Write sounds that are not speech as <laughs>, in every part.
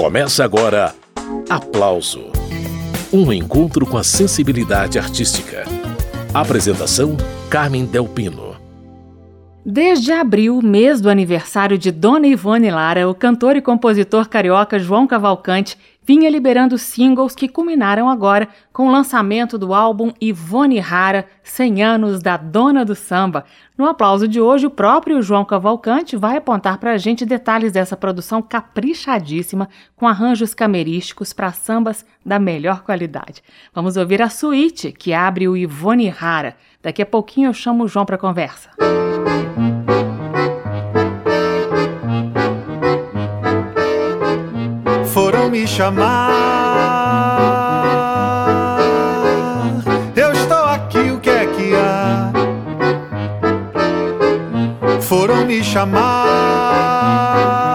Começa agora Aplauso Um encontro com a sensibilidade artística. Apresentação: Carmen Delpino. Desde abril, mês do aniversário de Dona Ivone Lara, o cantor e compositor carioca João Cavalcante vinha liberando singles que culminaram agora com o lançamento do álbum Ivone Rara, 100 anos da Dona do Samba. No aplauso de hoje, o próprio João Cavalcante vai apontar para a gente detalhes dessa produção caprichadíssima, com arranjos camerísticos para sambas da melhor qualidade. Vamos ouvir a suíte que abre o Ivone Rara. Daqui a pouquinho eu chamo o João para conversa. Me chamar. Eu estou aqui, o que é que há? Foram me chamar.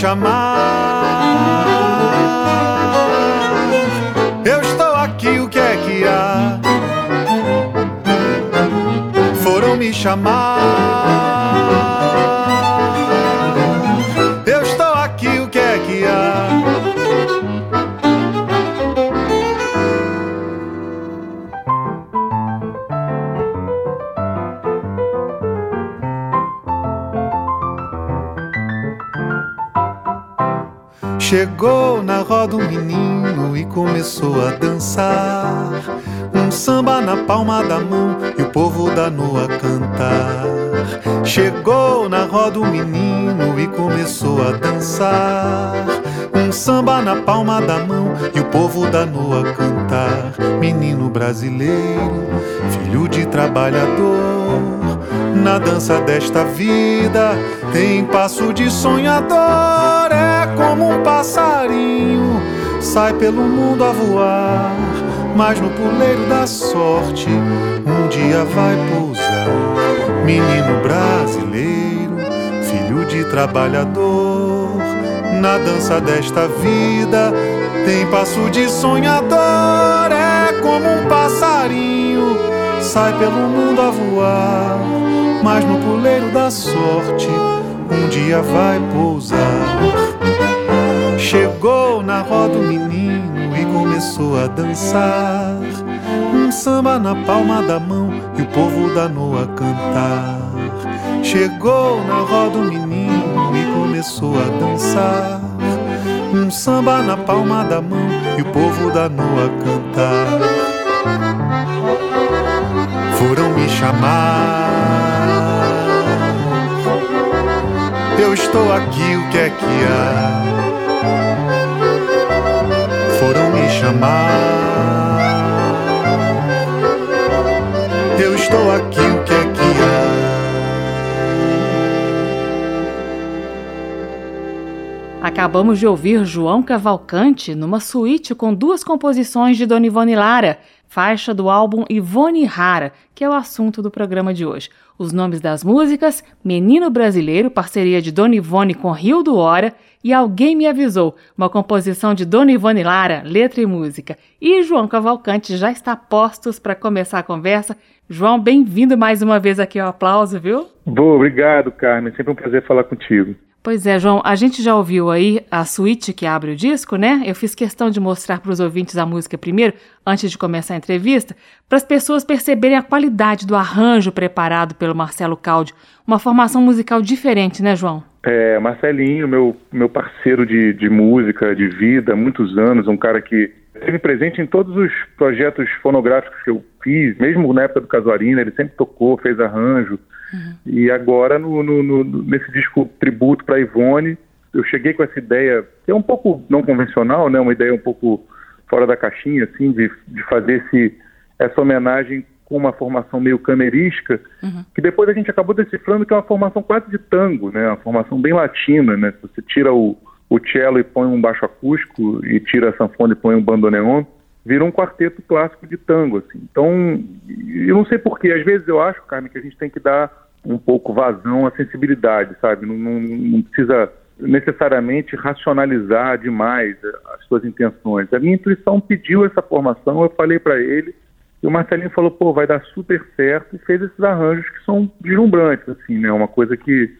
Chamar. Eu estou aqui, o que é que há? Foram me chamar. Chegou na roda um menino e começou a dançar. Um samba na palma da mão e o povo da noa cantar. Chegou na roda um menino e começou a dançar. Um samba na palma da mão e o povo da noa cantar. Menino brasileiro, filho de trabalhador na dança desta vida. Tem passo de sonhador, é como um passarinho, sai pelo mundo a voar, mas no puleiro da sorte um dia vai pousar. Menino brasileiro, filho de trabalhador, na dança desta vida. Tem passo de sonhador, é como um passarinho, sai pelo mundo a voar mas no puleiro da sorte um dia vai pousar. Chegou na roda o menino e começou a dançar. Um samba na palma da mão e o povo danou a cantar. Chegou na roda o menino e começou a dançar. Um samba na palma da mão e o povo danou a cantar. Foram me chamar Eu estou aqui, o que é que há? Foram me chamar. Eu estou aqui, o que é que há? Acabamos de ouvir João Cavalcante numa suíte com duas composições de Dona Ivone Lara, faixa do álbum Ivone Rara, que é o assunto do programa de hoje. Os nomes das músicas: Menino Brasileiro, parceria de Dona Ivone com Rio do Hora, e Alguém Me Avisou, uma composição de Dona Ivone Lara, letra e música. E João Cavalcante já está postos para começar a conversa. João, bem-vindo mais uma vez aqui ao aplauso, viu? Boa, obrigado, Carmen. Sempre um prazer falar contigo. Pois é, João, a gente já ouviu aí a suíte que abre o disco, né? Eu fiz questão de mostrar para os ouvintes a música primeiro, antes de começar a entrevista, para as pessoas perceberem a qualidade do arranjo preparado pelo Marcelo Caldi. Uma formação musical diferente, né, João? É, Marcelinho, meu, meu parceiro de, de música, de vida, muitos anos, um cara que esteve presente em todos os projetos fonográficos que eu fiz, mesmo na época do Casuarina, ele sempre tocou, fez arranjo. Uhum. E agora, no, no, no, nesse disco tributo para Ivone, eu cheguei com essa ideia, que é um pouco não convencional, né? uma ideia um pouco fora da caixinha, assim, de, de fazer esse, essa homenagem com uma formação meio camerística, uhum. que depois a gente acabou decifrando que é uma formação quase de tango, né? uma formação bem latina, né? Você tira o, o cello e põe um baixo acústico, e tira a sanfona e põe um bandoneon, virou um quarteto clássico de tango, assim. Então, eu não sei porquê, às vezes eu acho, Carmen, que a gente tem que dar um pouco vazão à sensibilidade, sabe? Não, não, não precisa necessariamente racionalizar demais as suas intenções. A minha intuição pediu essa formação, eu falei para ele, e o Marcelinho falou, pô, vai dar super certo, e fez esses arranjos que são deslumbrantes, assim, né? Uma coisa que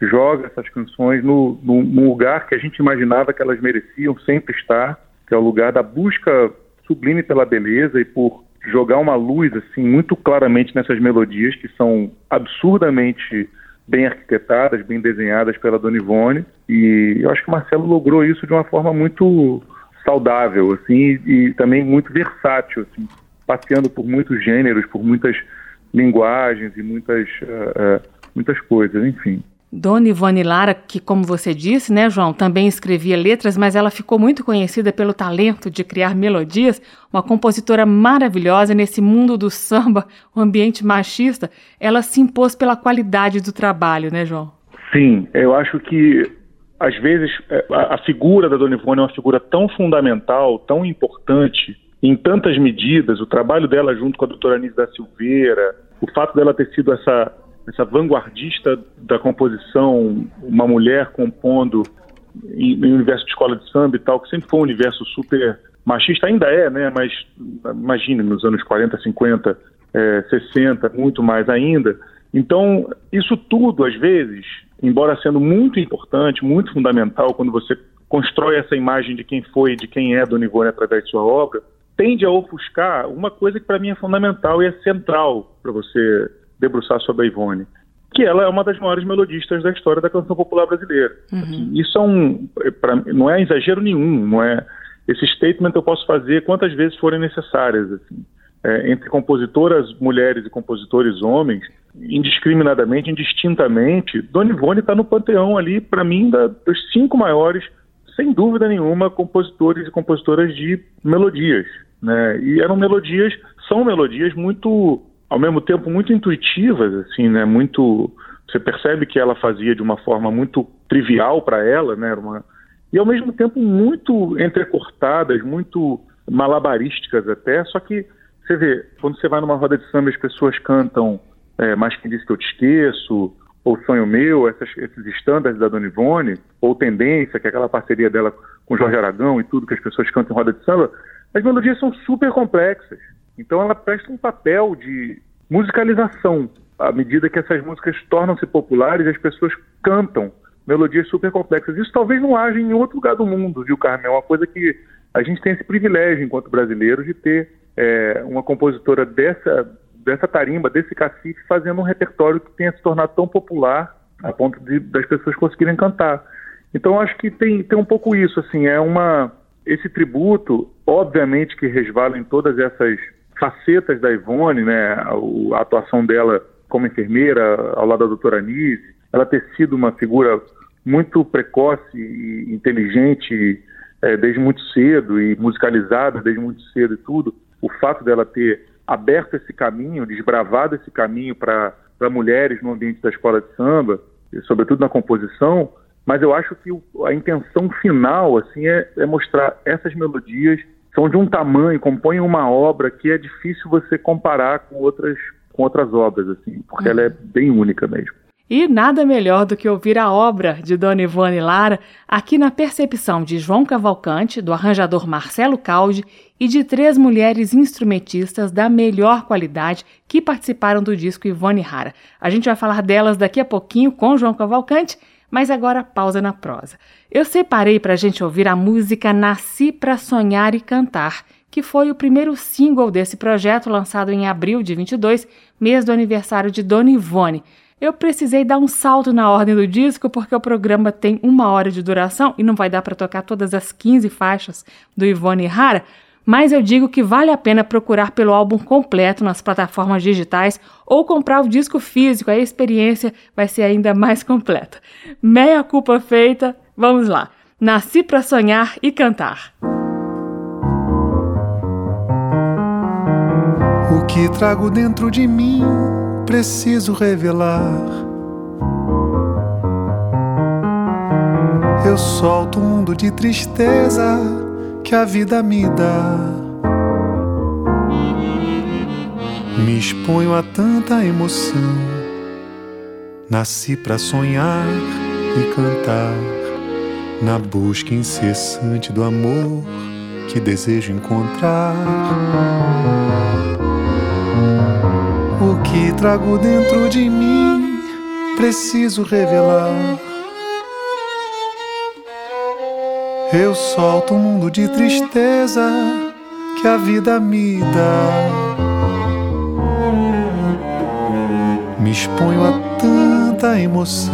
joga essas canções no, no, no lugar que a gente imaginava que elas mereciam sempre estar, que é o lugar da busca sublime pela beleza e por jogar uma luz assim muito claramente nessas melodias que são absurdamente bem arquitetadas, bem desenhadas pela Dona Ivone e eu acho que o Marcelo logrou isso de uma forma muito saudável assim e também muito versátil assim, passeando por muitos gêneros, por muitas linguagens e muitas uh, uh, muitas coisas, enfim. Dona Ivone Lara, que como você disse, né, João, também escrevia letras, mas ela ficou muito conhecida pelo talento de criar melodias, uma compositora maravilhosa nesse mundo do samba, o um ambiente machista, ela se impôs pela qualidade do trabalho, né, João? Sim, eu acho que às vezes é, a figura da Dona Ivone é uma figura tão fundamental, tão importante em tantas medidas, o trabalho dela junto com a doutora Anise da Silveira, o fato dela ter sido essa essa vanguardista da composição, uma mulher compondo em, em universo de escola de samba e tal, que sempre foi um universo super machista, ainda é, né? Mas imagine nos anos 40, 50, é, 60, muito mais ainda. Então, isso tudo, às vezes, embora sendo muito importante, muito fundamental, quando você constrói essa imagem de quem foi, de quem é Dona Ivone através de sua obra, tende a ofuscar uma coisa que para mim é fundamental e é central para você debruçar sobre a Ivone, que ela é uma das maiores melodistas da história da canção popular brasileira. Uhum. Assim, isso é um, é, pra, não é exagero nenhum, não é esse statement eu posso fazer quantas vezes forem necessárias, assim, é, entre compositoras mulheres e compositores homens, indiscriminadamente, indistintamente, Dona Ivone está no panteão ali, para mim, da, dos cinco maiores, sem dúvida nenhuma, compositores e compositoras de melodias, né? E eram melodias, são melodias muito ao mesmo tempo muito intuitivas, assim, né? Muito você percebe que ela fazia de uma forma muito trivial para ela, né? Uma, e ao mesmo tempo muito entrecortadas, muito malabarísticas até. Só que você vê, quando você vai numa roda de samba, as pessoas cantam é, Mais Quem Disse Que Eu Te Esqueço, ou Sonho Meu, essas, esses estándares da Dona Ivone, ou Tendência, que é aquela parceria dela com Jorge Aragão e tudo que as pessoas cantam em roda de samba, as melodias são super complexas. Então ela presta um papel de musicalização. À medida que essas músicas tornam-se populares, as pessoas cantam melodias super complexas. Isso talvez não haja em outro lugar do mundo, viu, Carmen? É uma coisa que a gente tem esse privilégio, enquanto brasileiros, de ter é, uma compositora dessa, dessa tarimba, desse cacife, fazendo um repertório que tenha se tornado tão popular a ponto de, das pessoas conseguirem cantar. Então, acho que tem, tem um pouco isso, assim, é uma... Esse tributo, obviamente que resvala em todas essas facetas da Ivone, né, a, atuação dela como enfermeira ao lado da doutora Anise, ela ter sido uma figura muito precoce e inteligente é, desde muito cedo e musicalizada desde muito cedo e tudo, o fato dela ter aberto esse caminho, desbravado esse caminho para mulheres no ambiente da escola de samba, sobretudo na composição, mas eu acho que a intenção final assim é, é mostrar essas melodias são de um tamanho, compõem uma obra que é difícil você comparar com outras, com outras obras, assim, porque uhum. ela é bem única mesmo. E nada melhor do que ouvir a obra de Dona Ivone Lara aqui na percepção de João Cavalcante, do arranjador Marcelo Caldi e de três mulheres instrumentistas da melhor qualidade que participaram do disco Ivone Rara. A gente vai falar delas daqui a pouquinho com João Cavalcante mas agora pausa na prosa. Eu separei para a gente ouvir a música Nasci para Sonhar e Cantar, que foi o primeiro single desse projeto lançado em abril de 22, mês do aniversário de Dona Ivone. Eu precisei dar um salto na ordem do disco porque o programa tem uma hora de duração e não vai dar para tocar todas as 15 faixas do Ivone Rara, mas eu digo que vale a pena procurar pelo álbum completo nas plataformas digitais ou comprar o disco físico, a experiência vai ser ainda mais completa. Meia culpa feita, vamos lá. Nasci para sonhar e cantar. O que trago dentro de mim, preciso revelar. Eu solto um mundo de tristeza que a vida me dá. Me exponho a tanta emoção. Nasci para sonhar e cantar, na busca incessante do amor que desejo encontrar. O que trago dentro de mim preciso revelar. Eu solto um mundo de tristeza que a vida me dá. Me exponho a tanta emoção.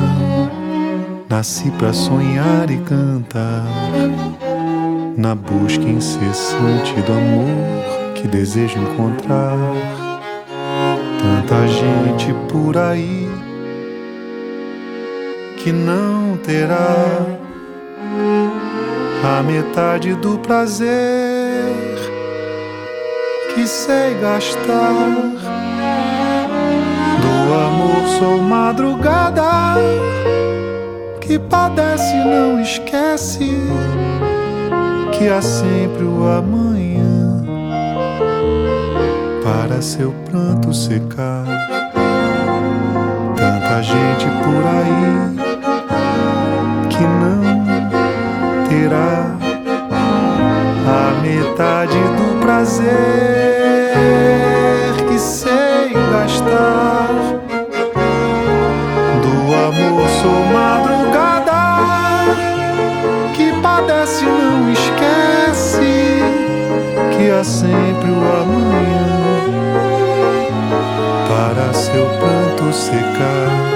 Nasci para sonhar e cantar na busca incessante do amor que desejo encontrar. Tanta gente por aí que não terá a metade do prazer que sei gastar. Do amor sou madrugada que padece não esquece que há sempre o amanhã para seu pranto secar. Tanta gente por aí a metade do prazer que sei gastar. Do amor sou madrugada que padece não esquece que há sempre o amanhã para seu pranto secar.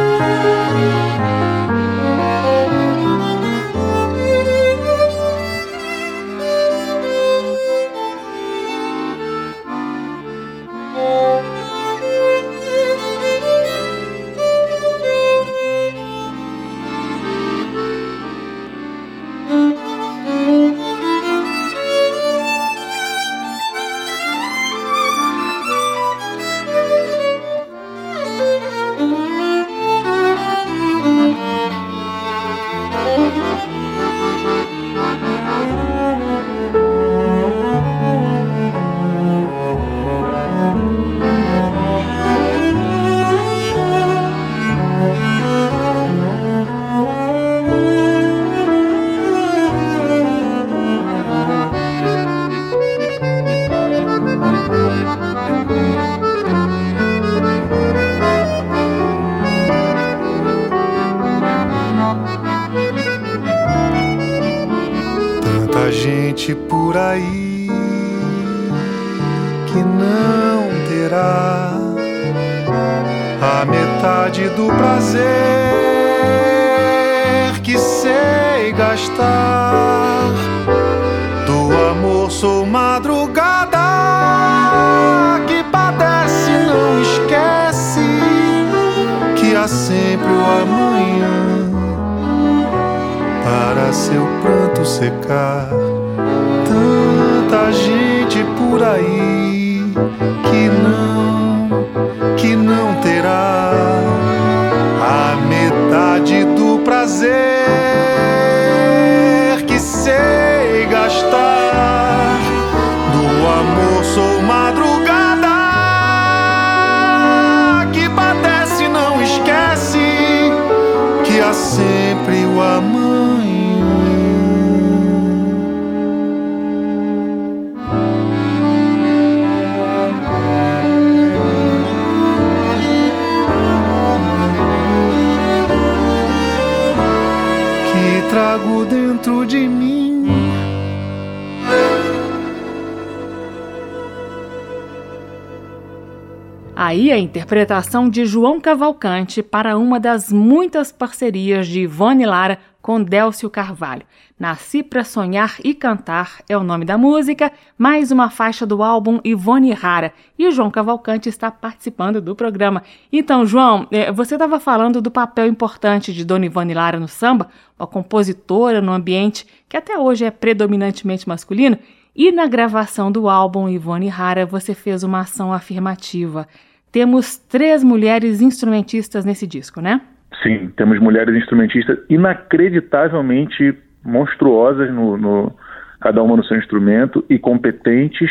A interpretação de João Cavalcante para uma das muitas parcerias de Ivone Lara com Délcio Carvalho. Nasci para Sonhar e Cantar é o nome da música, mais uma faixa do álbum Ivone Rara. E João Cavalcante está participando do programa. Então, João, é, você estava falando do papel importante de Dona Ivone Lara no samba, uma compositora no ambiente que até hoje é predominantemente masculino. E na gravação do álbum Ivone Rara, você fez uma ação afirmativa. Temos três mulheres instrumentistas nesse disco, né? Sim, temos mulheres instrumentistas inacreditavelmente monstruosas no, no, cada uma no seu instrumento e competentes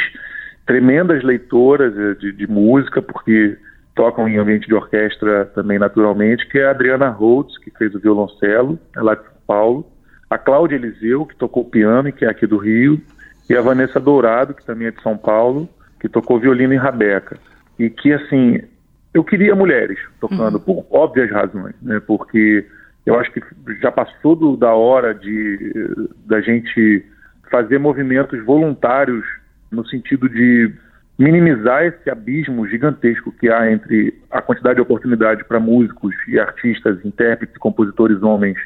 tremendas leitoras de, de música, porque tocam em ambiente de orquestra também naturalmente, que é a Adriana Holtz, que fez o violoncelo, é de São Paulo, a Cláudia Eliseu, que tocou piano e que é aqui do Rio, e a Vanessa Dourado, que também é de São Paulo, que tocou violino em rabeca. E que, assim, eu queria mulheres tocando, uhum. por óbvias razões, né? Porque eu acho que já passou do, da hora de da gente fazer movimentos voluntários no sentido de minimizar esse abismo gigantesco que há entre a quantidade de oportunidade para músicos e artistas, intérpretes compositores homens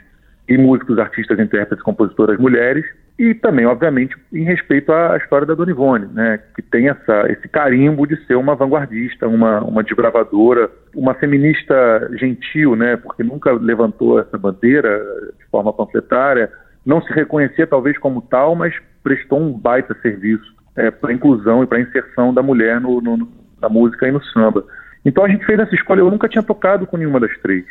e músicos, artistas, intérpretes compositoras mulheres e também, obviamente, em respeito à história da Dona Ivone, né, que tem essa, esse carimbo de ser uma vanguardista, uma, uma desbravadora, uma feminista gentil, né, porque nunca levantou essa bandeira de forma panfletária, não se reconhecia talvez como tal, mas prestou um baita serviço é, para a inclusão e para a inserção da mulher no, no, na música e no samba. Então a gente fez essa escolha, eu nunca tinha tocado com nenhuma das três,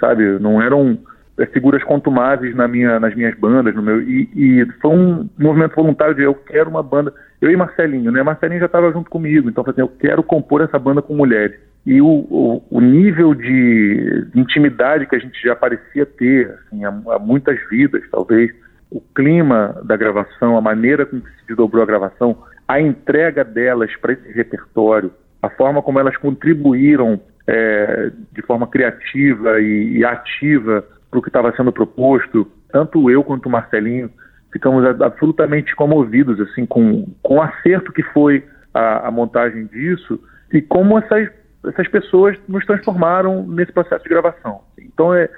sabe, não eram é, figuras contumazes na minha, nas minhas bandas, no meu e, e, foi um movimento voluntário de eu quero uma banda, eu e Marcelinho, né? Marcelinho já estava junto comigo, então assim, eu quero compor essa banda com mulheres. E o, o, o nível de, de, intimidade que a gente já parecia ter, assim, há, há, muitas vidas, talvez, o clima da gravação, a maneira com que se desdobrou a gravação, a entrega delas para esse repertório, a forma como elas contribuíram é, de forma criativa e, e ativa para o que estava sendo proposto, tanto eu quanto o Marcelinho ficamos absolutamente comovidos assim com, com o acerto que foi a, a montagem disso e como essas, essas pessoas nos transformaram nesse processo de gravação. Então é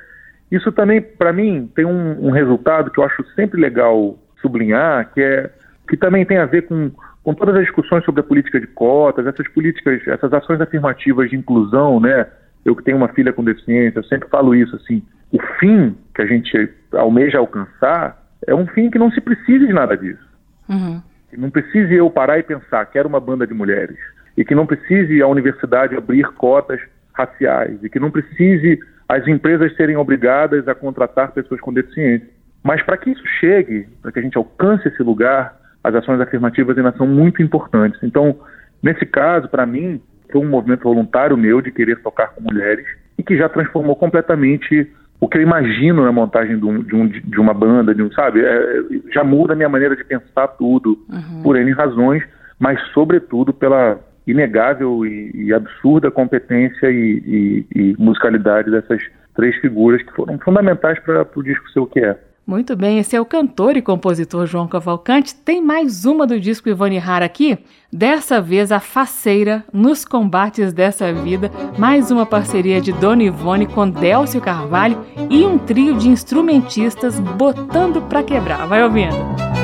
isso também para mim tem um, um, resultado que eu acho sempre legal sublinhar, que é que também tem a ver com, com todas as discussões sobre a política de cotas, essas políticas, essas ações afirmativas de inclusão, né? Eu que tenho uma filha com deficiência, eu sempre falo isso assim o fim que a gente almeja alcançar é um fim que não se precise de nada disso. Uhum. Que não precise eu parar e pensar, quero uma banda de mulheres. E que não precise a universidade abrir cotas raciais. E que não precise as empresas serem obrigadas a contratar pessoas com deficiência. Mas para que isso chegue, para que a gente alcance esse lugar, as ações afirmativas ainda são muito importantes. Então, nesse caso, para mim, foi um movimento voluntário meu de querer tocar com mulheres e que já transformou completamente o que eu imagino na montagem de, um, de, um, de uma banda, de um, sabe? É, já muda a minha maneira de pensar tudo, uhum. por N razões, mas sobretudo pela inegável e, e absurda competência e, e, e, musicalidade dessas três figuras que foram fundamentais para o disco ser o que é. Muito bem, esse é o cantor e compositor João Cavalcante. Tem mais uma do disco Ivone Rara aqui. Dessa vez, a faceira nos combates dessa vida. Mais uma parceria de Dona Ivone com Délcio Carvalho e um trio de instrumentistas botando pra quebrar. Vai ouvindo.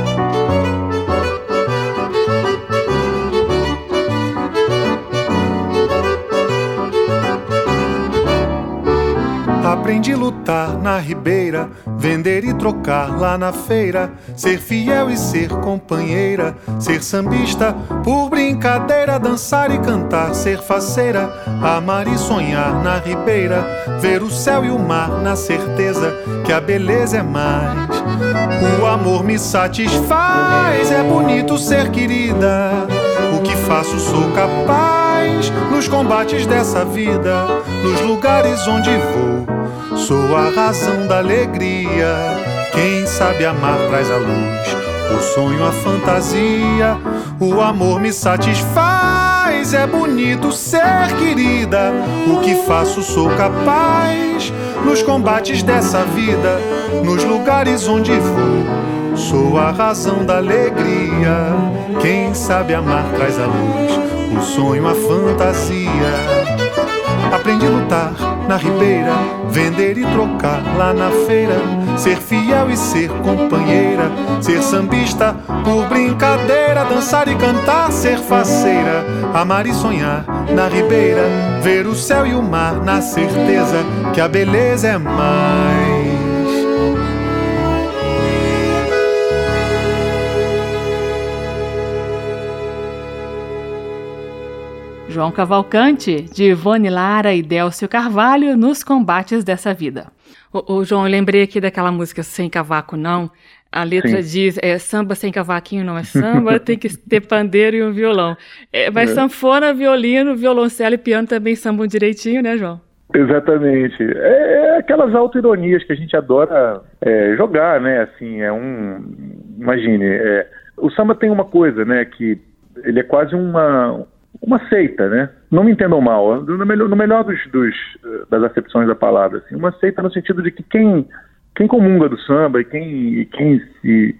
Aprendi a lutar na ribeira, vender e trocar lá na feira, ser fiel e ser companheira, ser sambista por brincadeira, dançar e cantar, ser faceira, amar e sonhar na ribeira, ver o céu e o mar na certeza que a beleza é mais. O amor me satisfaz, é bonito ser querida. O que faço sou capaz nos combates dessa vida, nos lugares onde vou Sou a razão da alegria. Quem sabe amar traz a luz. O sonho, a fantasia. O amor me satisfaz. É bonito ser querida. O que faço sou capaz. Nos combates dessa vida, nos lugares onde vou. Sou a razão da alegria. Quem sabe amar traz a luz. O sonho, a fantasia. Aprendi a lutar na ribeira, vender e trocar lá na feira, ser fiel e ser companheira, ser sambista por brincadeira, dançar e cantar, ser faceira, amar e sonhar na ribeira, ver o céu e o mar na certeza que a beleza é mais. João Cavalcante, de Ivone Lara e Délcio Carvalho nos combates dessa vida. O, o João, eu lembrei aqui daquela música Sem Cavaco Não. A letra Sim. diz, é, samba sem cavaquinho não é samba, <laughs> tem que ter pandeiro e um violão. É, mas é. sanfona, violino, violoncelo e piano também sambam direitinho, né, João? Exatamente. É, é aquelas autoironias que a gente adora é, jogar, né? Assim, é um... Imagine, é, o samba tem uma coisa, né, que ele é quase uma, uma seita, né? Não me entendam mal, no melhor, no melhor dos, dos, das acepções da palavra, assim, uma seita no sentido de que quem, quem comunga do samba e quem, quem se,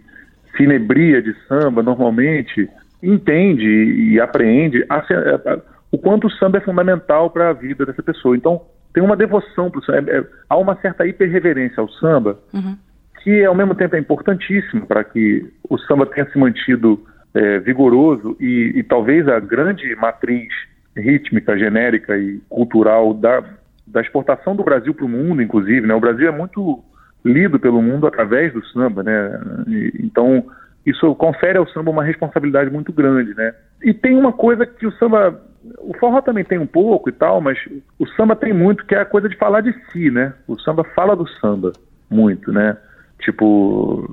se inebria de samba normalmente entende e apreende a, a, a, o quanto o samba é fundamental para a vida dessa pessoa. Então, tem uma devoção para o samba, é, é, há uma certa hiperreverência ao samba, uhum. que ao mesmo tempo é importantíssimo para que o samba tenha se mantido é, vigoroso e, e, talvez a grande matriz rítmica, genérica e cultural da, da exportação do Brasil para o mundo, inclusive. Né? O Brasil é muito lido pelo mundo através do samba, né? E, então isso confere ao samba uma responsabilidade muito grande, né? E tem uma coisa que o samba, o forró também tem um pouco e tal, mas o samba tem muito que é a coisa de falar de si, né? O samba fala do samba muito, né? Tipo,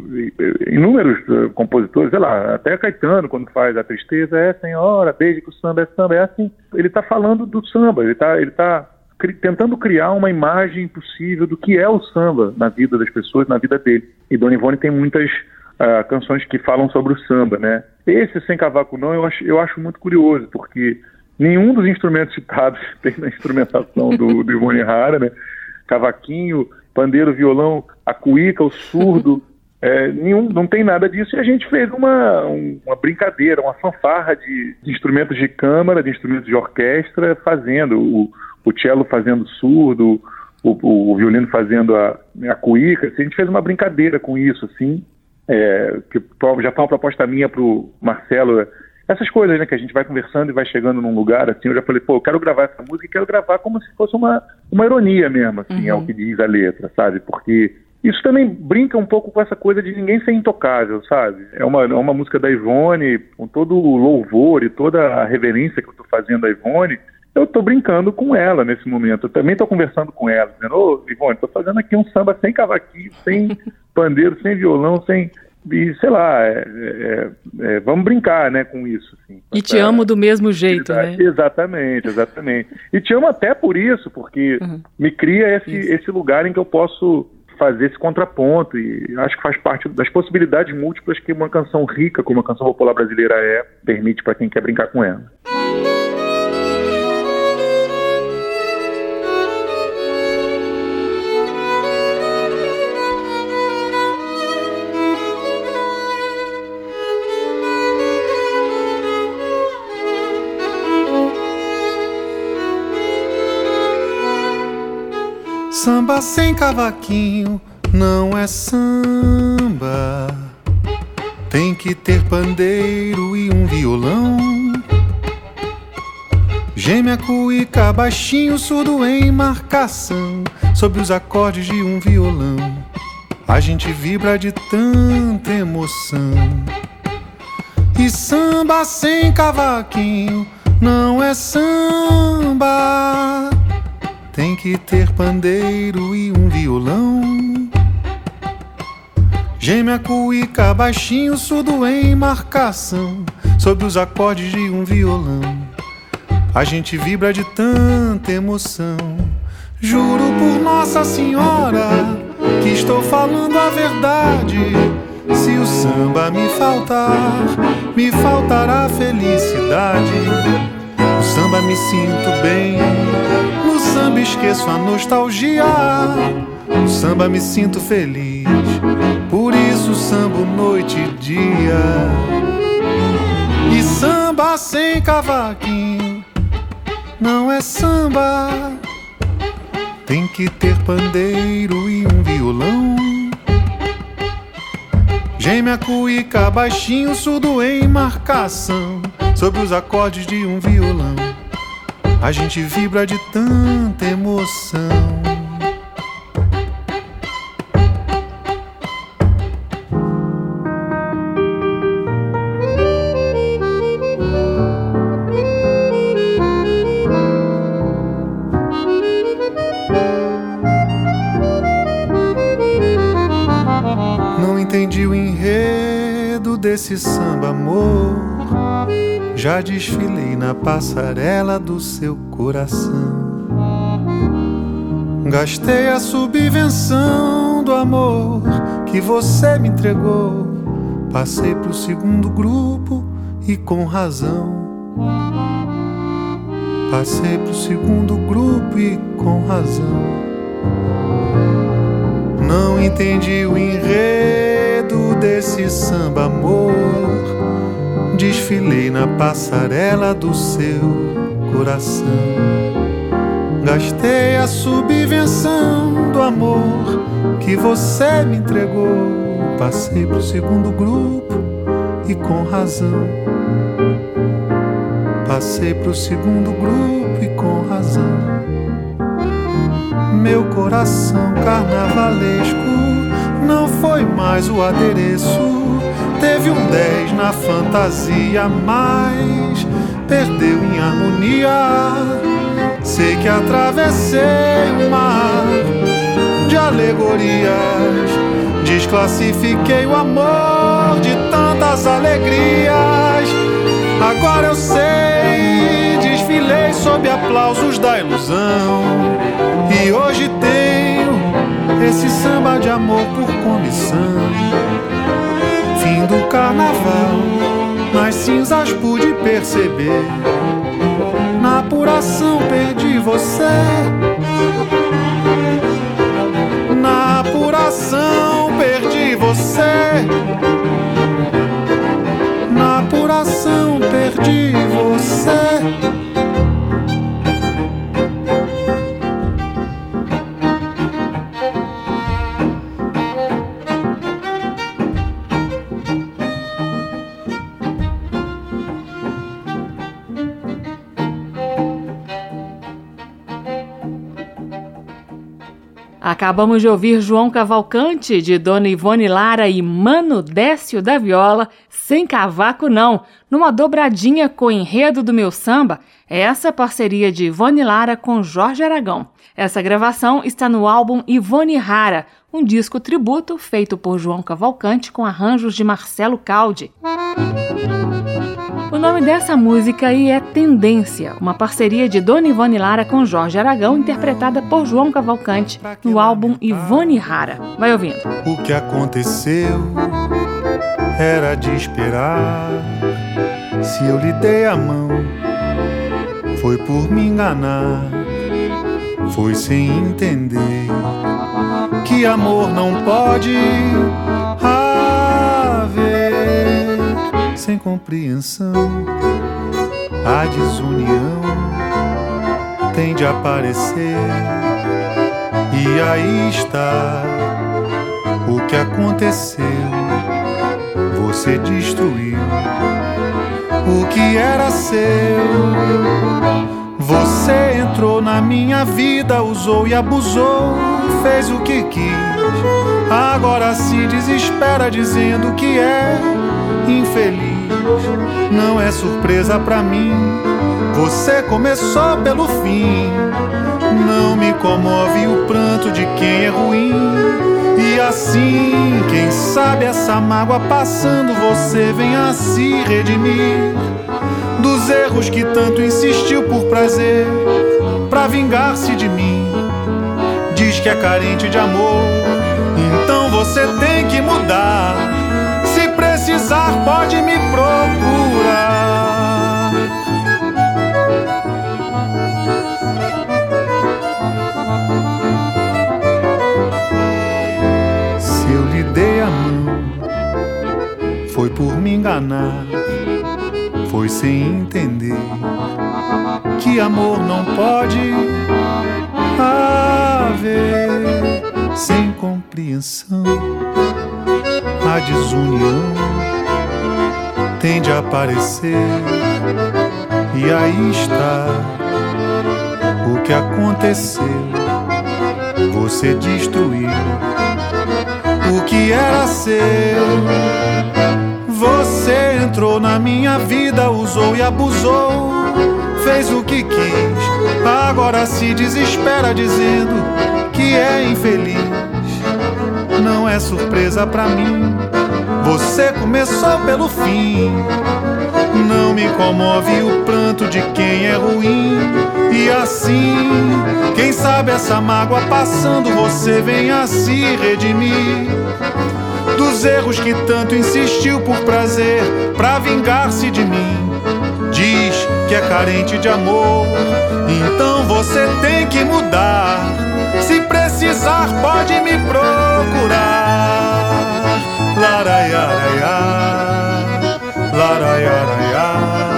inúmeros uh, compositores, sei lá, até Caetano, quando faz A Tristeza é Senhora, desde que o samba é samba, é assim. Ele está falando do samba, ele está ele tá cri tentando criar uma imagem possível do que é o samba na vida das pessoas, na vida dele. E Dona Ivone tem muitas uh, canções que falam sobre o samba, né? Esse Sem Cavaco Não eu acho, eu acho muito curioso, porque nenhum dos instrumentos citados <laughs> tem na instrumentação do, do Ivone Rara, né? Cavaquinho, pandeiro, violão, a cuíca, o surdo, <laughs> é, nenhum, não tem nada disso. E a gente fez uma, uma brincadeira, uma fanfarra de, de, instrumentos de câmara, de instrumentos de orquestra, fazendo o, o cello fazendo surdo, o, o violino fazendo a, a cuíca. Assim, a gente fez uma brincadeira com isso, assim, é, que já foi uma proposta minha para o Marcelo essas coisas, né, que a gente vai conversando e vai chegando num lugar, assim, eu já falei, pô, eu quero gravar essa música e quero gravar como se fosse uma, uma ironia mesmo, assim, uhum. é o que diz a letra, sabe? Porque isso também brinca um pouco com essa coisa de ninguém ser intocável, sabe? É uma, é uma música da Ivone, com todo o louvor e toda a reverência que eu tô fazendo a Ivone, eu tô brincando com ela nesse momento. Eu também tô conversando com ela, dizendo, ô, Ivone, tô fazendo aqui um samba sem cavaquinho, sem pandeiro, sem violão, sem e sei lá, é, é, é, vamos brincar, né, com isso. Assim, e te amo do mesmo jeito, né? Exatamente, exatamente. E te amo até por isso, porque uhum. me cria esse, esse lugar em que eu posso fazer esse contraponto e acho que faz parte das possibilidades múltiplas que uma canção rica como a canção popular brasileira é, permite para quem quer brincar com ela. Samba sem cavaquinho não é samba. Tem que ter pandeiro e um violão. Gêmea cuíca baixinho, surdo em marcação. Sobre os acordes de um violão. A gente vibra de tanta emoção. E samba sem cavaquinho não é samba. Tem que ter pandeiro e um violão. Gêmea cuíca baixinho, surdo em marcação. Sob os acordes de um violão. A gente vibra de tanta emoção. Juro por Nossa Senhora que estou falando a verdade. Se o samba me faltar, me faltará felicidade. No samba me sinto bem samba esqueço a nostalgia. No samba me sinto feliz, por isso sambo noite e dia. E samba sem cavaquinho não é samba. Tem que ter pandeiro e um violão. Gêmea cuíca baixinho, surdo em marcação, sobre os acordes de um violão. A gente vibra de tanta emoção. Não entendi o enredo desse samba, amor. Já desfilei na passarela do seu coração. Gastei a subvenção do amor que você me entregou. Passei pro segundo grupo e com razão. Passei pro segundo grupo e com razão. Não entendi o enredo desse samba amor. Desfilei na passarela do seu coração. Gastei a subvenção do amor que você me entregou. Passei pro segundo grupo e com razão. Passei pro segundo grupo e com razão. Meu coração carnavalesco não foi mais o adereço. Teve um 10 na fantasia, mas perdeu em harmonia Sei que atravessei um mar de alegorias. Desclassifiquei o amor de tantas alegrias. Agora eu sei, desfilei sob aplausos da ilusão. E hoje tenho esse samba de amor por comissão. Do carnaval, nas cinzas pude perceber na apuração perdi você. Na apuração perdi você. Na apuração perdi você. Acabamos de ouvir João Cavalcante, de Dona Ivone Lara e Mano Décio da Viola, sem cavaco não, numa dobradinha com o enredo do meu samba, essa parceria de Ivone Lara com Jorge Aragão. Essa gravação está no álbum Ivone Rara, um disco tributo feito por João Cavalcante com arranjos de Marcelo Caldi. O nome dessa música aí é Tendência, uma parceria de Dona Ivone Lara com Jorge Aragão, interpretada por João Cavalcante no álbum Ivone Rara. Vai ouvindo. O que aconteceu era de esperar. Se eu lhe dei a mão, foi por me enganar, foi sem entender que amor não pode sem compreensão, a desunião tende a aparecer. E aí está o que aconteceu. Você destruiu o que era seu. Você entrou na minha vida, usou e abusou, fez o que quis. Agora se desespera dizendo que é infeliz. Não é surpresa pra mim. Você começou pelo fim. Não me comove o pranto de quem é ruim. E assim, quem sabe essa mágoa passando, você venha se redimir dos erros que tanto insistiu por prazer, pra vingar-se de mim. Diz que é carente de amor, então você tem que mudar precisar, pode me procurar. Se eu lhe dei a mão, foi por me enganar, foi sem entender que amor não pode haver sem compreensão a desunião tende a aparecer. E aí está o que aconteceu. Você destruiu o que era seu. Entrou na minha vida, usou e abusou, fez o que quis. Agora se desespera dizendo que é infeliz. Não é surpresa para mim Você começou pelo fim. Não me comove o pranto de quem é ruim. E assim, quem sabe essa mágoa passando, você venha se redimir dos erros que tanto insistiu por prazer, pra vingar-se de mim. Diz que é carente de amor, então você tem que mudar. Se precisar, pode me procurar. Laraiaraiá, laraiaraiá.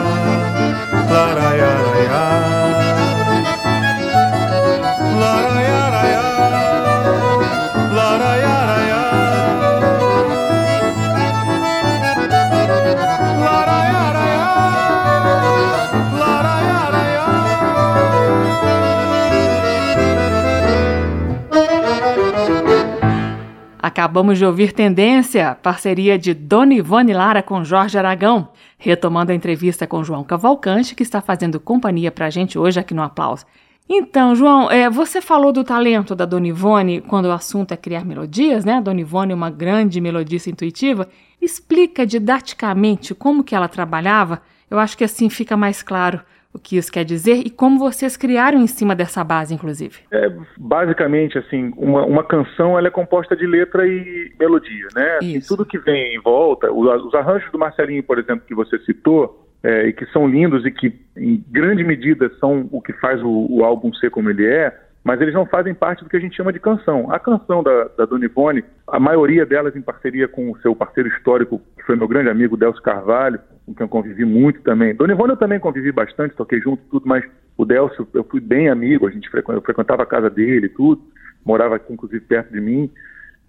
Acabamos de ouvir Tendência, parceria de Dona Ivone Lara com Jorge Aragão, retomando a entrevista com João Cavalcante, que está fazendo companhia para a gente hoje aqui no Aplauso. Então, João, é, você falou do talento da Dona Ivone quando o assunto é criar melodias, né? A Dona Ivone é uma grande melodista intuitiva. Explica didaticamente como que ela trabalhava. Eu acho que assim fica mais claro o que isso quer dizer e como vocês criaram em cima dessa base, inclusive. É, basicamente, assim, uma, uma canção ela é composta de letra e melodia, né? Assim, tudo que vem em volta, os, os, arranjos do Marcelinho, por exemplo, que você citou, é, e que são lindos e que, em grande medida, são o que faz o, o álbum ser como ele é, mas eles não fazem parte do que a gente chama de canção. A canção da, da Dona Ivone, a maioria delas em parceria com o seu parceiro histórico, que foi meu grande amigo Delcio Carvalho, com quem eu convivi muito também. Dona Ivone eu também convivi bastante, toquei junto tudo, mas o Delcio eu fui bem amigo, a gente frequ... frequentava a casa dele tudo, morava aqui inclusive perto de mim.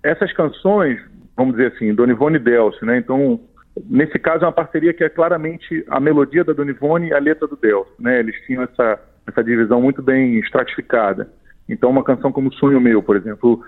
Essas canções, vamos dizer assim, Dona Ivone e Delcio, né? Então, nesse caso é uma parceria que é claramente a melodia da Dona Ivone e a letra do Delcio, né? Eles tinham essa, essa divisão muito bem estratificada. Então, uma canção como Sonho Meu, por exemplo.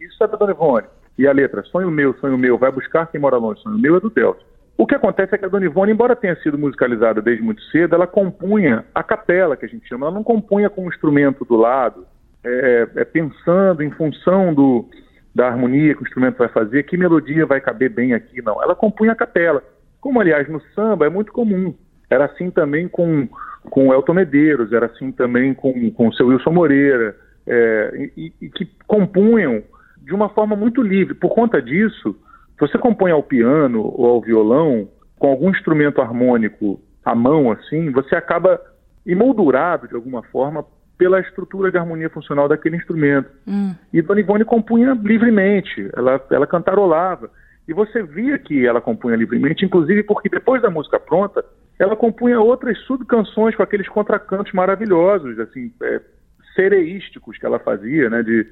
Isso é da Dona Ivone. E a letra, Sonho Meu, Sonho Meu, vai buscar quem mora longe, Sonho Meu é do Delta. O que acontece é que a Dona Ivone, embora tenha sido musicalizada desde muito cedo, ela compunha a capela, que a gente chama, ela não compunha com um instrumento do lado, é, é pensando em função do, da harmonia que o instrumento vai fazer, que melodia vai caber bem aqui, não. Ela compunha a capela. Como, aliás, no samba é muito comum. Era assim também com com Elton Medeiros, era assim também com, com o seu Wilson Moreira, é, e, e, que compunham de uma forma muito livre. Por conta disso, você compõe ao piano ou ao violão, com algum instrumento harmônico à mão, assim, você acaba emoldurado de alguma forma pela estrutura de harmonia funcional daquele instrumento. Hum. E Dona Ivone compunha livremente, ela, ela cantarolava. E você via que ela compunha livremente, inclusive porque depois da música pronta, ela compunha outras subcanções com aqueles contracantos maravilhosos, assim, é, sereísticos que ela fazia, né? De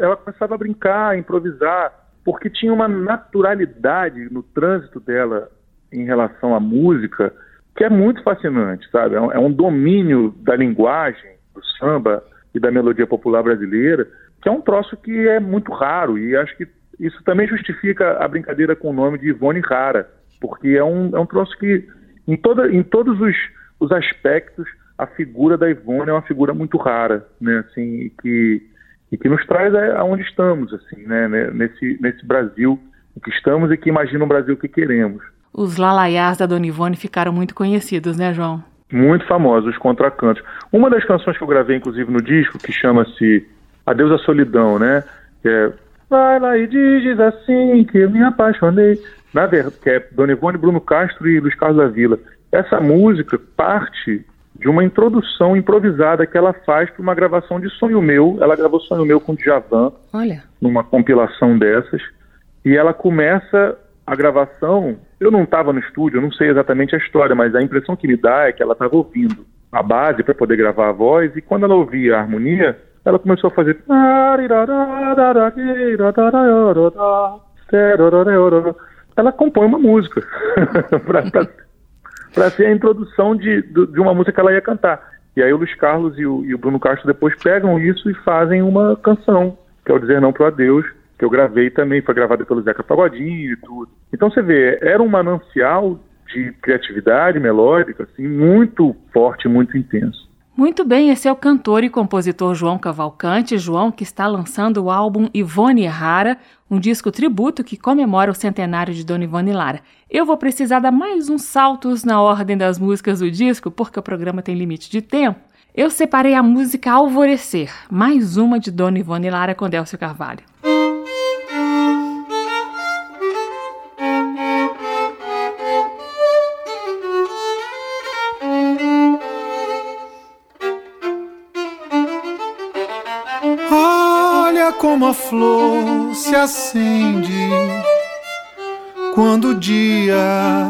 ela começava a brincar, a improvisar, porque tinha uma naturalidade no trânsito dela em relação à música que é muito fascinante, sabe? É um, é um domínio da linguagem do samba e da melodia popular brasileira que é um troço que é muito raro e acho que isso também justifica a brincadeira com o nome de Ivone Rara porque é um, é um troço que, em, toda, em todos os, os aspectos, a figura da Ivone é uma figura muito rara, né, assim, que, e que nos traz aonde estamos, assim, né, né, nesse, nesse Brasil que estamos e que imagina um Brasil que queremos. Os lalaiás da Dona Ivone ficaram muito conhecidos, né, João? Muito famosos, os contracantos. Uma das canções que eu gravei, inclusive, no disco, que chama-se Adeus à Solidão, né, é Vai lá e diz assim que eu me apaixonei na verdade, que é Dona Ivone, Bruno Castro e Luiz Carlos da Vila. Essa música parte de uma introdução improvisada que ela faz para uma gravação de Sonho Meu. Ela gravou Sonho Meu com Djavan, Olha. numa compilação dessas. E ela começa a gravação. Eu não estava no estúdio, eu não sei exatamente a história, mas a impressão que me dá é que ela estava ouvindo a base para poder gravar a voz, e quando ela ouvia a harmonia, ela começou a fazer <laughs> ela compõe uma música <laughs> para ser a introdução de, de uma música que ela ia cantar. E aí o Luiz Carlos e o, e o, Bruno Castro depois pegam isso e fazem uma canção, que é o Dizer Não Pro Adeus, que eu gravei também, foi gravada pelo Zeca Pagodinho e tudo. Então você vê, era um manancial de criatividade melódica, assim, muito forte, muito intenso. Muito bem, esse é o cantor e compositor João Cavalcante, João que está lançando o álbum Ivone Rara, um disco tributo que comemora o centenário de Dona Ivone Lara. Eu vou precisar dar mais uns saltos na ordem das músicas do disco, porque o programa tem limite de tempo. Eu separei a música Alvorecer, mais uma de Dona Ivone Lara com Délcio Carvalho. Como a flor se acende quando o dia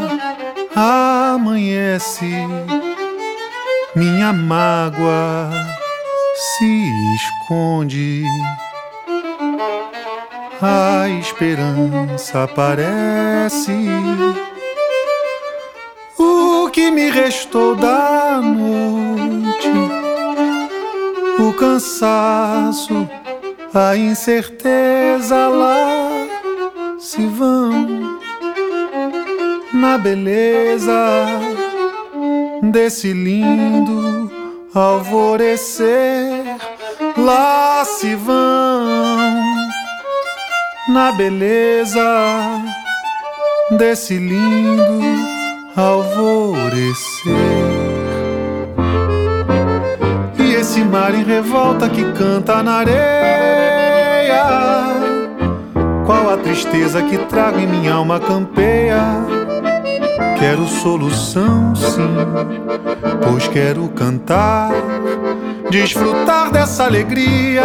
amanhece. Minha mágoa se esconde, a esperança aparece. O que me restou da noite, o cansaço a incerteza lá se vão na beleza desse lindo alvorecer. Lá se vão na beleza desse lindo alvorecer esse mar em revolta que canta na areia. Qual a tristeza que trago em minha alma campeia? Quero solução, sim, pois quero cantar, desfrutar dessa alegria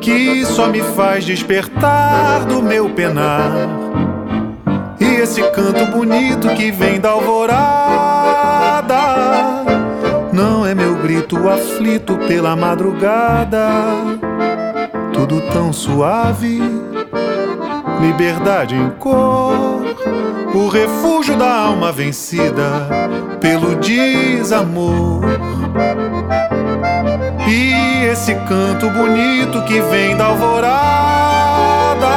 que só me faz despertar do meu penar. E esse canto bonito que vem da alvorada não é meu grito aflito pela madrugada, tudo tão suave, liberdade em cor, o refúgio da alma vencida pelo desamor. E esse canto bonito que vem da alvorada,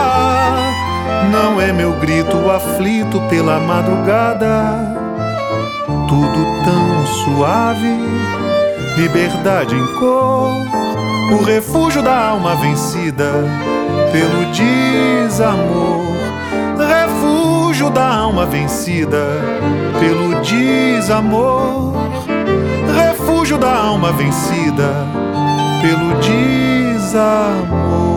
não é meu grito aflito pela madrugada tudo tão suave, liberdade em cor, o refúgio da alma vencida pelo desamor, refúgio da alma vencida pelo desamor, refúgio da alma vencida pelo desamor.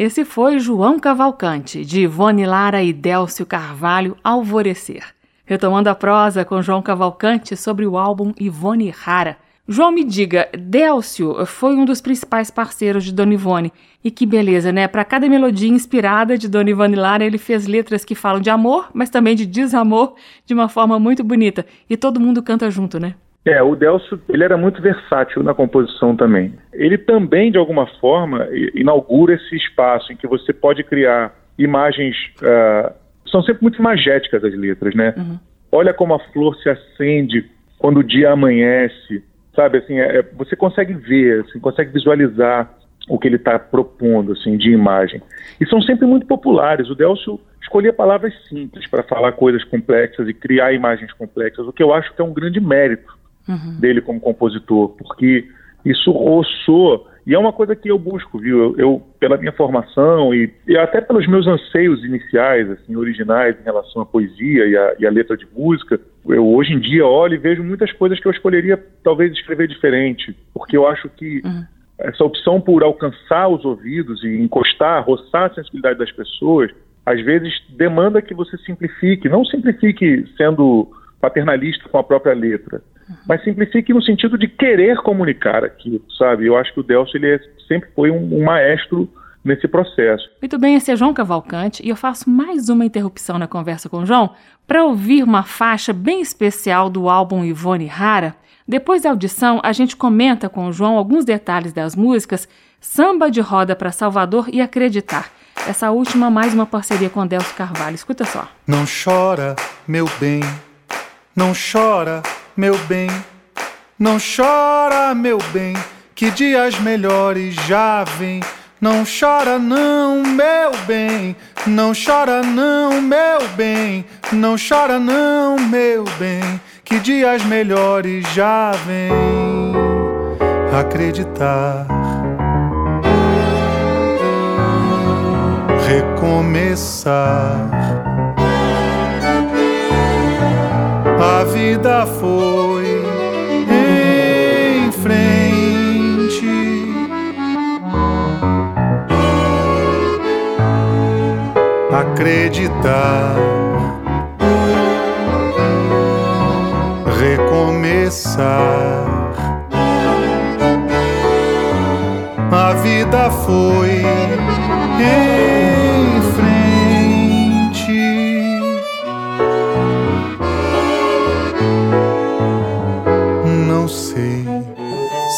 Esse foi João Cavalcante, de Ivone Lara e Délcio Carvalho, Alvorecer. Retomando a prosa com João Cavalcante sobre o álbum Ivone Rara. João, me diga, Délcio foi um dos principais parceiros de Dona Ivone. E que beleza, né? Para cada melodia inspirada de Dona Ivone Lara, ele fez letras que falam de amor, mas também de desamor, de uma forma muito bonita. E todo mundo canta junto, né? É, o Delcio ele era muito versátil na composição também. Ele também, de alguma forma, inaugura esse espaço em que você pode criar imagens. Uh, são sempre muito imagéticas as letras, né? Uhum. Olha como a flor se acende quando o dia amanhece, sabe? Assim, é, é você consegue ver, assim, consegue visualizar o que ele está propondo, assim, de imagem. E são sempre muito populares. O Delcio escolhia palavras simples para falar coisas complexas e criar imagens complexas, o que eu acho que é um grande mérito uhum. dele como compositor, porque isso roçou, e é uma coisa que eu busco, viu? Eu, eu pela minha formação e, e, até pelos meus anseios iniciais, assim, originais em relação à poesia e à, e à letra de música, eu hoje em dia olho e vejo muitas coisas que eu escolheria talvez escrever diferente, porque eu acho que uhum. essa opção por alcançar os ouvidos e encostar, roçar a sensibilidade das pessoas, às vezes demanda que você simplifique, não simplifique sendo paternalista com a própria letra, mas simplifique no sentido de querer comunicar aquilo, sabe? Eu acho que o Delcio ele é, sempre foi um, um maestro nesse processo. Muito bem, esse é João Cavalcante e eu faço mais uma interrupção na conversa com o João para ouvir uma faixa bem especial do álbum Ivone Rara. Depois da audição, a gente comenta com o João alguns detalhes das músicas Samba de Roda para Salvador e Acreditar. Essa última, mais uma parceria com Delcio Carvalho. Escuta só. Não chora, meu bem, não chora, meu bem, não chora, meu bem, que dias melhores já vêm. Não chora não, meu bem, não chora não, meu bem, não chora não, meu bem, que dias melhores já vêm. Acreditar, recomeçar. A vida foi em frente. Acreditar, recomeçar. A vida foi em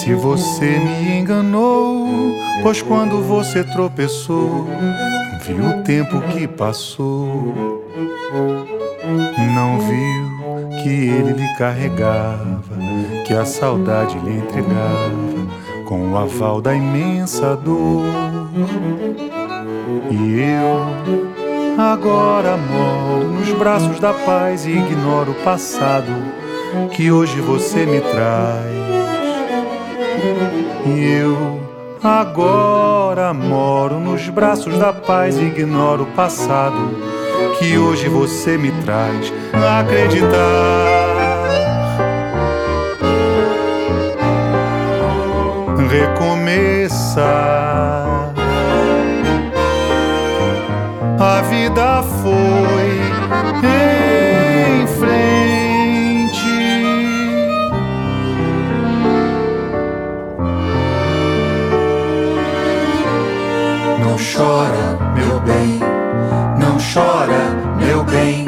se você me enganou, pois quando você tropeçou, viu o tempo que passou. Não viu que ele lhe carregava, que a saudade lhe entregava com o aval da imensa dor. E eu agora moro nos braços da paz e ignoro o passado que hoje você me traz. E eu agora moro nos braços da paz e ignoro o passado que hoje você me traz. Acreditar recomeçar. A vida chora, meu bem, não chora, meu bem,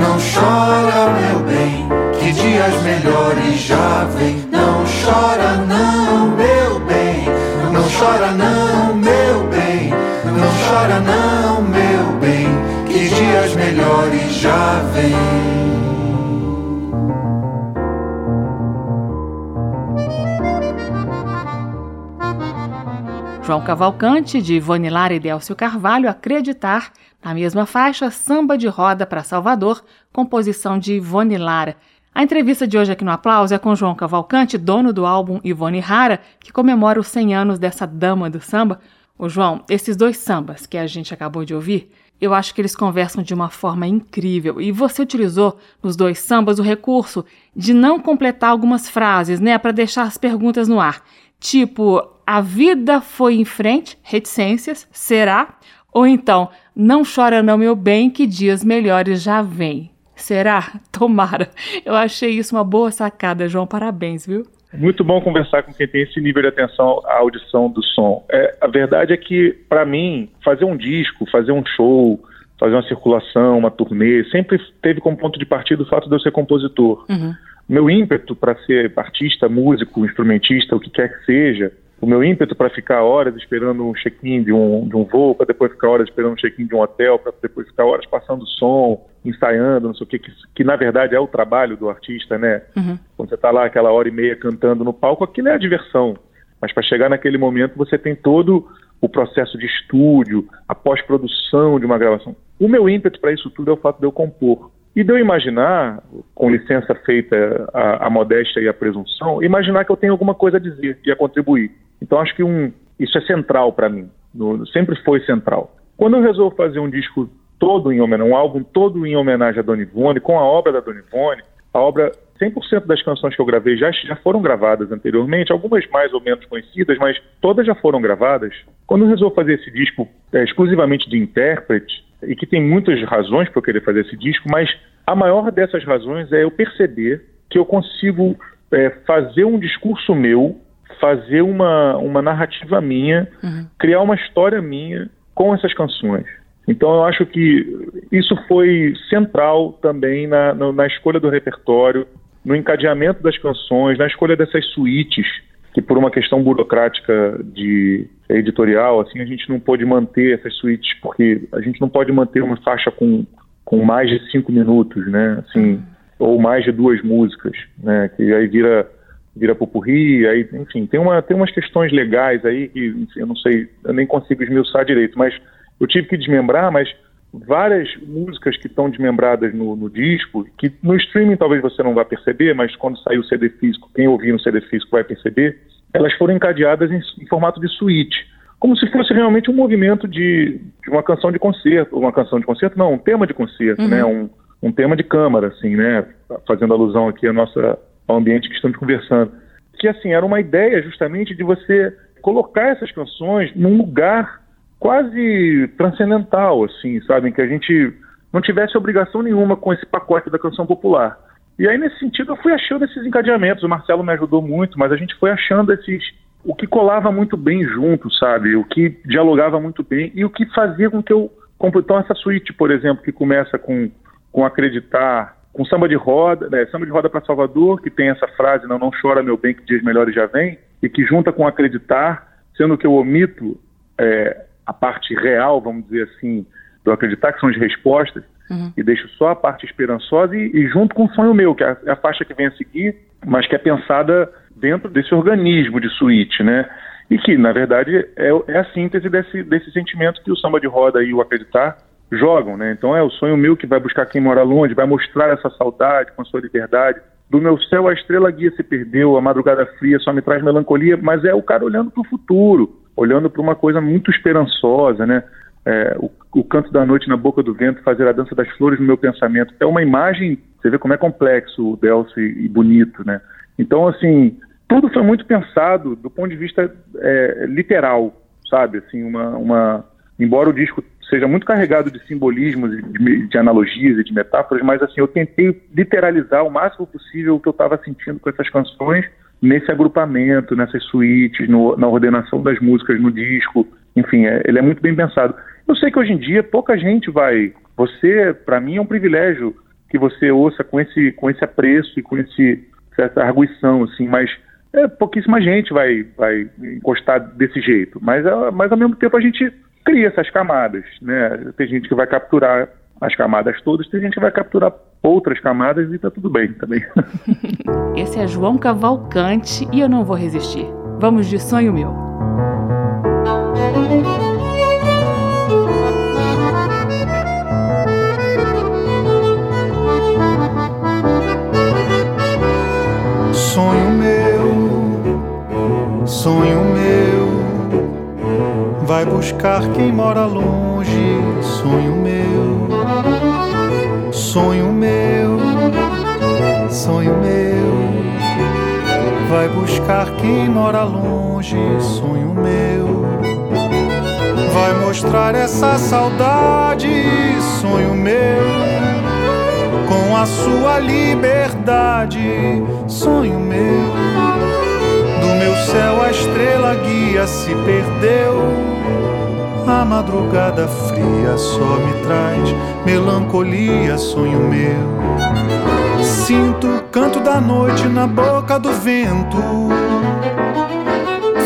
não chora, meu bem, que dias melhores já vêm. Não chora, não, meu bem, não chora, não, meu bem, não chora, não, meu bem, que dias melhores já vêm. João Cavalcante, de Ivone Lara e Delcio Carvalho, Acreditar, na mesma faixa, Samba de Roda para Salvador, composição de Ivone Lara. A entrevista de hoje aqui no Aplauso é com João Cavalcante, dono do álbum Ivone Rara, que comemora os 100 anos dessa dama do samba. O João, esses dois sambas que a gente acabou de ouvir, eu acho que eles conversam de uma forma incrível. E você utilizou nos dois sambas o recurso de não completar algumas frases, né, para deixar as perguntas no ar. Tipo, a vida foi em frente, reticências, será? Ou então, não chora não, meu bem, que dias melhores já vêm. Será? <laughs> Tomara. Eu achei isso uma boa sacada, João. Parabéns, viu? Muito bom conversar com quem tem esse nível de atenção à audição do som. É, a verdade é que, para mim, fazer um disco, fazer um show, fazer uma circulação, uma turnê, sempre teve como ponto de partida o fato de eu ser compositor. Uhum. Meu ímpeto para ser artista, músico, instrumentista, o que quer que seja, o meu ímpeto para ficar horas esperando um check-in de um, de um voo, para depois ficar horas esperando um check-in de um hotel, para depois ficar horas passando som, ensaiando, não sei o que, que, que na verdade é o trabalho do artista, né? Uhum. Quando você está lá aquela hora e meia cantando no palco, aquilo é a diversão. Mas para chegar naquele momento você tem todo o processo de estúdio, a pós-produção de uma gravação. O meu ímpeto para isso tudo é o fato de eu compor. E de eu imaginar, com licença feita a, a modéstia e a presunção, imaginar que eu tenho alguma coisa a dizer e a contribuir. Então acho que um, isso é central para mim, no, sempre foi central. Quando eu resolvo fazer um disco todo em homenagem, um álbum todo em homenagem a Dona Ivone, com a obra da Dona Ivone, a obra 100% das canções que eu gravei já, já foram gravadas anteriormente, algumas mais ou menos conhecidas, mas todas já foram gravadas. Quando eu resolvo fazer esse disco é, exclusivamente de intérprete, e que tem muitas razões para eu querer fazer esse disco, mas a maior dessas razões é eu perceber que eu consigo é, fazer um discurso meu, fazer uma, uma narrativa minha, uhum. criar uma história minha com essas canções. Então eu acho que isso foi central também na, na, na escolha do repertório, no encadeamento das canções, na escolha dessas suítes que por uma questão burocrática de editorial, assim, a gente não pôde manter essas suítes, porque a gente não pode manter uma faixa com, com mais de cinco minutos, né? Assim, ou mais de duas músicas, né? Que aí vira vira pupurri, aí, enfim, tem, uma, tem umas questões legais aí que enfim, eu não sei, eu nem consigo esmiuçar direito, mas eu tive que desmembrar, mas várias músicas que estão desmembradas no, no, disco, que no streaming talvez você não vá perceber, mas quando sair o CD físico, quem ouvir no CD físico vai perceber, elas foram encadeadas em, em formato de suíte, como se fosse realmente um movimento de, de, uma canção de concerto, uma canção de concerto, não, um tema de concerto, uhum. né, um, um tema de câmara, assim, né, fazendo alusão aqui à nossa, ao ambiente que estamos conversando. Que, assim, era uma ideia justamente de você colocar essas canções num lugar quase transcendental, assim, sabe? Que a gente não tivesse obrigação nenhuma com esse pacote da canção popular. E aí, nesse sentido, eu fui achando esses encadeamentos. O Marcelo me ajudou muito, mas a gente foi achando esses. O que colava muito bem junto, sabe? O que dialogava muito bem e o que fazia com que eu. Então, essa suíte, por exemplo, que começa com, com acreditar, com samba de roda, né? samba de roda para Salvador, que tem essa frase, não, não chora meu bem, que dias melhores já vem, e que junta com acreditar, sendo que eu omito é, a parte real, vamos dizer assim, do acreditar, que são as respostas, uhum. e deixo só a parte esperançosa e, e, junto com o sonho meu, que é a, é a, faixa que vem a seguir, mas que é pensada dentro desse organismo de suíte, né? E que, na verdade, é, é a síntese desse, desse sentimento que o samba de roda e o acreditar jogam, né? Então é o sonho meu que vai buscar quem mora longe, vai mostrar essa saudade com a sua liberdade. Do meu céu a estrela guia se perdeu, a madrugada fria só me traz melancolia, mas é o cara olhando para o futuro, olhando para uma coisa muito esperançosa, né? É, o, o, canto da noite na boca do vento, fazer a dança das flores no meu pensamento. É uma imagem, você vê como é complexo o Delcy e bonito, né? Então, assim, tudo foi muito pensado do ponto de vista é, literal, sabe? Assim, uma, uma, embora o disco seja muito carregado de simbolismos, de, de analogias e de metáforas, mas assim, eu tentei literalizar o máximo possível o que eu estava sentindo com essas canções nesse agrupamento, nessas suítes, no, na ordenação das músicas no disco. Enfim, é, ele é muito bem pensado. Eu sei que hoje em dia pouca gente vai. Você, para mim, é um privilégio que você ouça com esse, com esse apreço e com esse, essa arguição, assim, mas é, pouquíssima gente vai, vai encostar desse jeito. Mas, é, mas ao mesmo tempo a gente cria essas camadas, né? Tem gente que vai capturar as camadas todas, tem gente que vai capturar outras camadas e tá tudo bem também. <laughs> Esse é João Cavalcante e eu não vou resistir. Vamos de sonho meu. Sonho meu, sonho meu, vai buscar quem mora longe, sonho meu Sonho meu, sonho meu, vai buscar quem mora longe, sonho meu. Vai mostrar essa saudade, sonho meu, com a sua liberdade, sonho meu. Do meu céu a estrela guia se perdeu a madrugada fria só me traz melancolia, sonho meu. Sinto o canto da noite na boca do vento.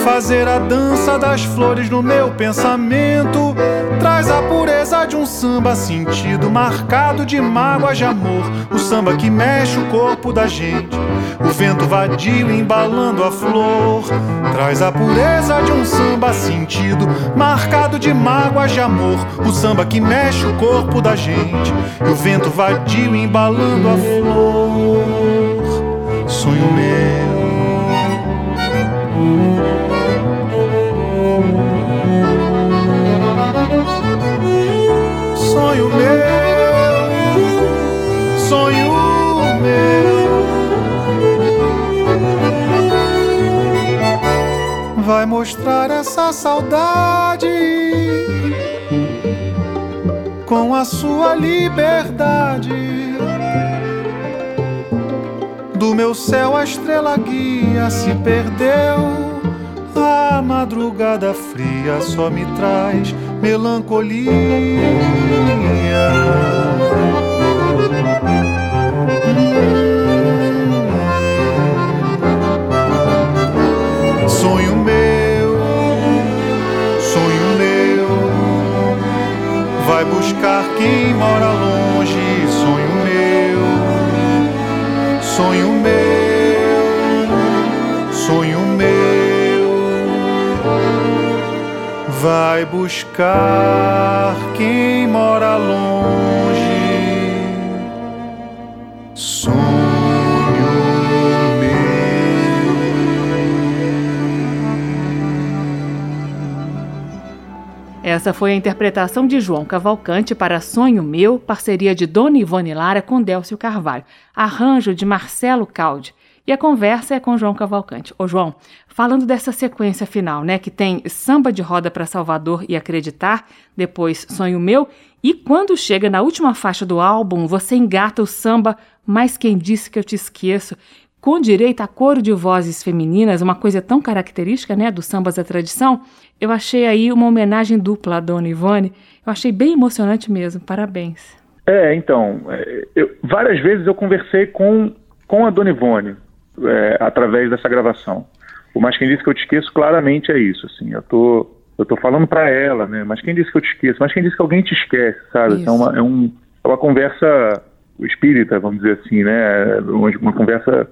Fazer a dança das flores no meu pensamento traz a pureza de um samba sentido marcado de mágoa de amor. O samba que mexe o corpo da gente o vento vadio embalando a flor traz a pureza de um samba sentido, marcado de mágoas de amor. O samba que mexe o corpo da gente, o vento vadio embalando a flor. Sonho meu. Sonho meu, sonho meu. vai mostrar essa saudade com a sua liberdade. Do meu céu a estrela guia se perdeu. A madrugada fria só me traz melancolia. Sonho meu, sonho meu, vai buscar quem mora longe. Sonho meu. Essa foi a interpretação de João Cavalcante para Sonho Meu, parceria de Dona Ivone Lara com Délcio Carvalho, arranjo de Marcelo Caldi. E a conversa é com João Cavalcante. Ô João, falando dessa sequência final, né, que tem Samba de Roda para Salvador e Acreditar, depois Sonho Meu, e quando chega na última faixa do álbum, você engata o samba Mas Quem Disse Que Eu Te Esqueço, com direito a coro de vozes femininas, uma coisa tão característica, né, dos sambas da tradição, eu achei aí uma homenagem dupla à Dona Ivone, eu achei bem emocionante mesmo, parabéns. É, então, é, eu, várias vezes eu conversei com, com a Dona Ivone, é, através dessa gravação. O Mas Quem Disse Que Eu Te Esqueço claramente é isso, assim, eu tô, eu tô falando para ela, né, mas quem disse que eu te esqueço? Mas quem disse que alguém te esquece, sabe? Então, uma, é, um, é uma conversa espírita, vamos dizer assim, né, uma, uma conversa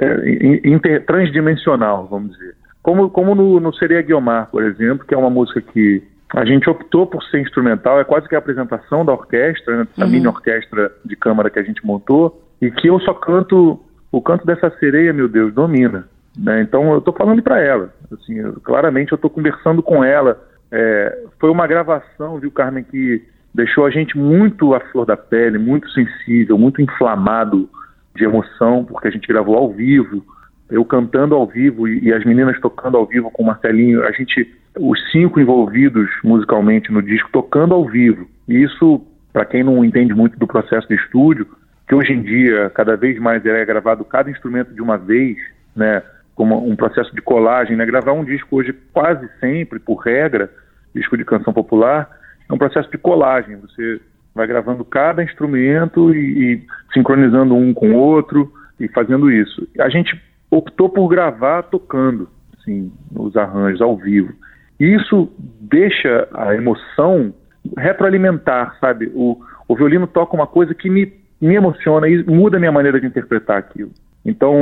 é, inter, transdimensional, vamos dizer. Como, como no, no Seria Guiomar, por exemplo, que é uma música que a gente optou por ser instrumental, é quase que a apresentação da orquestra, né, da uhum. mini orquestra de câmara que a gente montou, e que eu só canto o canto dessa sereia, meu Deus, domina. Né? Então eu estou falando para ela. Assim, eu, claramente eu estou conversando com ela. É, foi uma gravação, viu, Carmen, que deixou a gente muito à flor da pele, muito sensível, muito inflamado de emoção, porque a gente gravou ao vivo, eu cantando ao vivo e, e as meninas tocando ao vivo com o Marcelinho, a gente, os cinco envolvidos musicalmente no disco, tocando ao vivo. E isso, para quem não entende muito do processo de estúdio, que hoje em dia cada vez mais é gravado cada instrumento de uma vez, né, como um processo de colagem, né, gravar um disco hoje quase sempre, por regra, disco de canção popular, é um processo de colagem, você vai gravando cada instrumento e, e sincronizando um com o outro e fazendo isso. A gente optou por gravar tocando, assim, os arranjos ao vivo. E isso deixa a emoção retroalimentar, sabe? O, o violino toca uma coisa que me me emociona e muda a minha maneira de interpretar aquilo. Então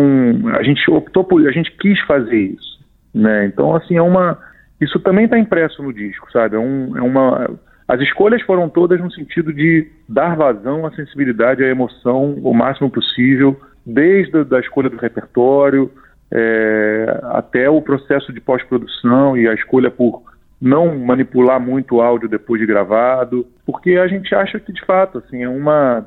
a gente optou por, a gente quis fazer isso, né? Então assim é uma, isso também está impresso no disco, sabe? É, um, é uma, as escolhas foram todas no sentido de dar vazão à sensibilidade, à emoção o máximo possível, desde a escolha do repertório é, até o processo de pós-produção e a escolha por não manipular muito o áudio depois de gravado, porque a gente acha que de fato assim é uma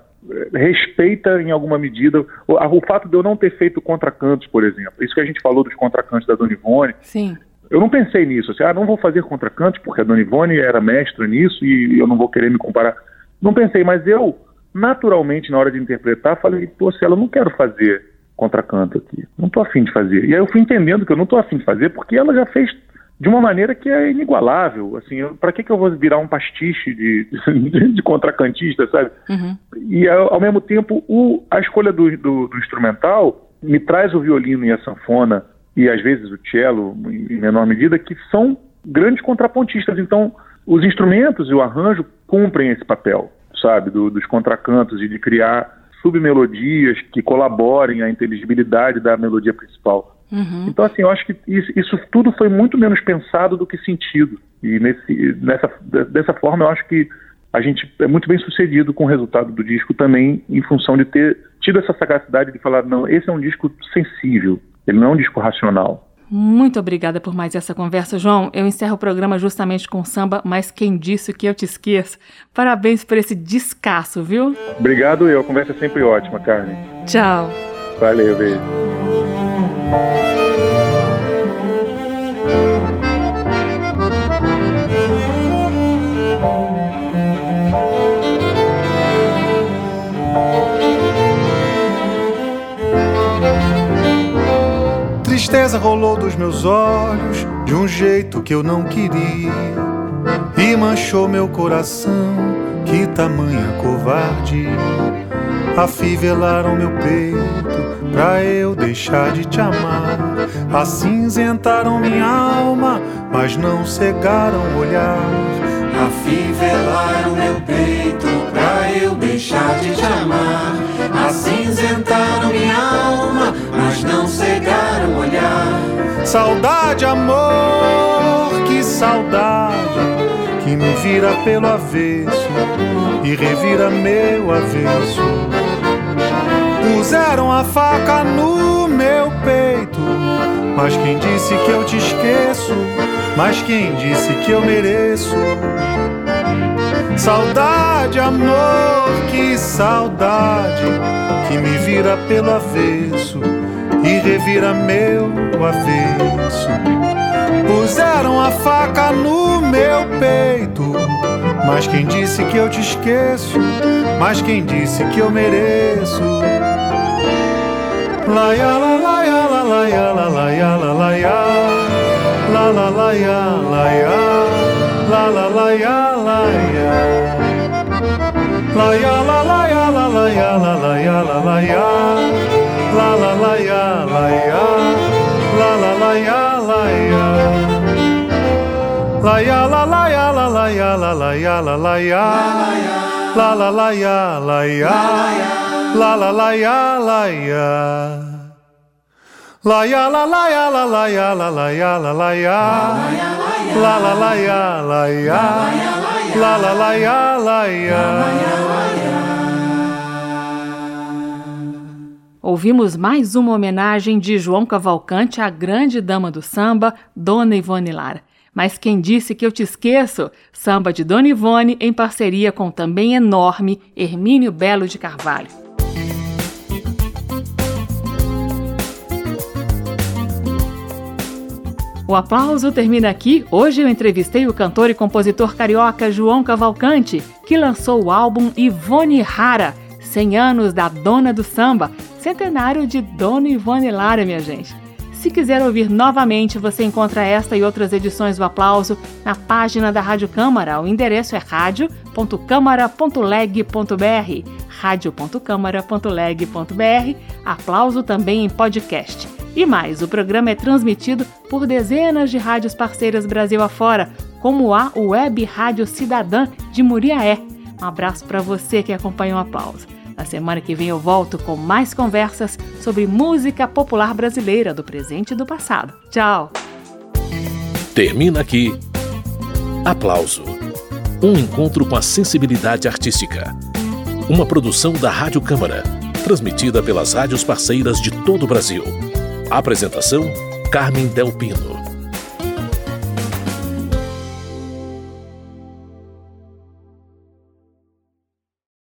respeita em alguma medida o, o, fato de eu não ter feito contracantos, por exemplo. Isso que a gente falou dos contracantos da Dona Ivone. Sim. Eu não pensei nisso, assim, ah, não vou fazer contracantos porque a Dona Ivone era mestra nisso e eu não vou querer me comparar. Não pensei, mas eu, naturalmente, na hora de interpretar, falei, pô, se ela não quero fazer contracanto aqui, não estou afim de fazer. E aí eu fui entendendo que eu não estou afim de fazer porque ela já fez de uma maneira que é inigualável. Assim, para que, que eu vou virar um pastiche de, de, de contracantista, sabe? Uhum. E ao, ao, mesmo tempo, o, a escolha do, do, do, instrumental me traz o violino e a sanfona e às vezes o cello, em menor medida, que são grandes contrapontistas. Então, os instrumentos e o arranjo cumprem esse papel, sabe, do, dos contracantos e de criar submelodias que colaborem à inteligibilidade da melodia principal. Uhum. Então, assim, eu acho que isso, isso, tudo foi muito menos pensado do que sentido. E nesse, nessa, dessa forma, eu acho que a gente é muito bem sucedido com o resultado do disco também, em função de ter tido essa sagacidade de falar: não, esse é um disco sensível, ele não é um disco racional. Muito obrigada por mais essa conversa, João. Eu encerro o programa justamente com samba, mas quem disse que eu te esqueço? Parabéns por esse descasso, viu? Obrigado eu. A conversa é sempre ótima, Carmen. Tchau. Valeu, beijo. Tristeza rolou dos meus olhos de um jeito que eu não queria e manchou meu coração. Que tamanha covardia! Afivelaram meu peito pra eu deixar de te amar. Acinzentaram minha alma, mas não cegaram o olhar. Afivelaram meu peito pra eu deixar de te amar. Acinzentaram minha alma, mas não cegaram o olhar. Saudade, amor, que saudade que me vira pelo avesso e revira meu avesso. Puseram a faca no meu peito, mas quem disse que eu te esqueço? Mas quem disse que eu mereço? Saudade, amor, que saudade que me vira pelo avesso e revira meu avesso. Puseram a faca no meu peito. Mas quem disse que eu te esqueço? Mas quem disse que eu mereço? La ya la la ya la la ya la la ya la la ya la la la ya la ya la la la ya la ya la ya la la ya la la ya la la ya la la ya la la la ya la ya la la la ya la ya La ya la la ya la la ya la la ya la la ya La la la ya la ya La la la ya la ya La ya la la ya la la ya la la ya la la ya La la la ya la ya La la la ya la ya Ouvimos mais uma homenagem de João Cavalcante à grande dama do samba, Dona Ivone Lara. Mas quem disse que eu te esqueço? Samba de Dona Ivone em parceria com também enorme Hermínio Belo de Carvalho. O aplauso termina aqui. Hoje eu entrevistei o cantor e compositor carioca João Cavalcante, que lançou o álbum Ivone Rara, 100 anos da Dona do Samba, centenário de Dona Ivone Lara, minha gente. Se quiser ouvir novamente, você encontra esta e outras edições do Aplauso na página da Rádio Câmara. O endereço é radio.câmara.leg.br radio.câmara.leg.br Aplauso também em podcast. E mais, o programa é transmitido por dezenas de rádios parceiras Brasil afora, como a Web Rádio Cidadã de Muriaé. Um abraço para você que acompanha o Aplauso. Na semana que vem eu volto com mais conversas sobre música popular brasileira do presente e do passado. Tchau! Termina aqui. Aplauso. Um encontro com a sensibilidade artística. Uma produção da Rádio Câmara, transmitida pelas rádios parceiras de todo o Brasil. Apresentação: Carmen Del Pino.